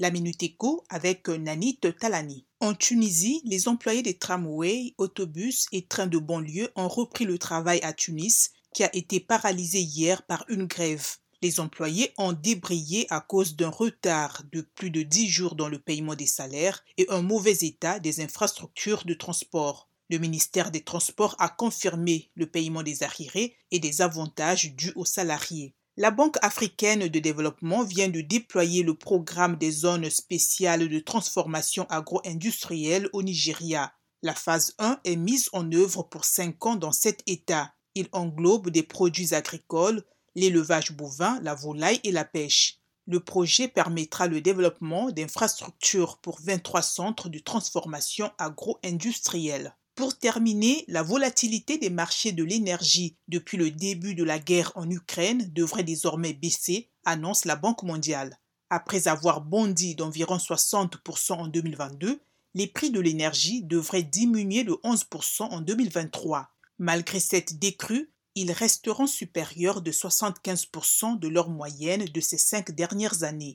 La Minute Éco avec Nanit Talani. En Tunisie, les employés des tramways, autobus et trains de banlieue ont repris le travail à Tunis, qui a été paralysé hier par une grève. Les employés ont débrayé à cause d'un retard de plus de 10 jours dans le paiement des salaires et un mauvais état des infrastructures de transport. Le ministère des Transports a confirmé le paiement des arriérés et des avantages dus aux salariés. La Banque africaine de développement vient de déployer le programme des zones spéciales de transformation agro-industrielle au Nigeria. La phase 1 est mise en œuvre pour 5 ans dans cet État. Il englobe des produits agricoles, l'élevage bovin, la volaille et la pêche. Le projet permettra le développement d'infrastructures pour 23 centres de transformation agro-industrielle. Pour terminer, la volatilité des marchés de l'énergie depuis le début de la guerre en Ukraine devrait désormais baisser, annonce la Banque mondiale. Après avoir bondi d'environ 60% en 2022, les prix de l'énergie devraient diminuer de 11% en 2023. Malgré cette décrue, ils resteront supérieurs de 75% de leur moyenne de ces cinq dernières années.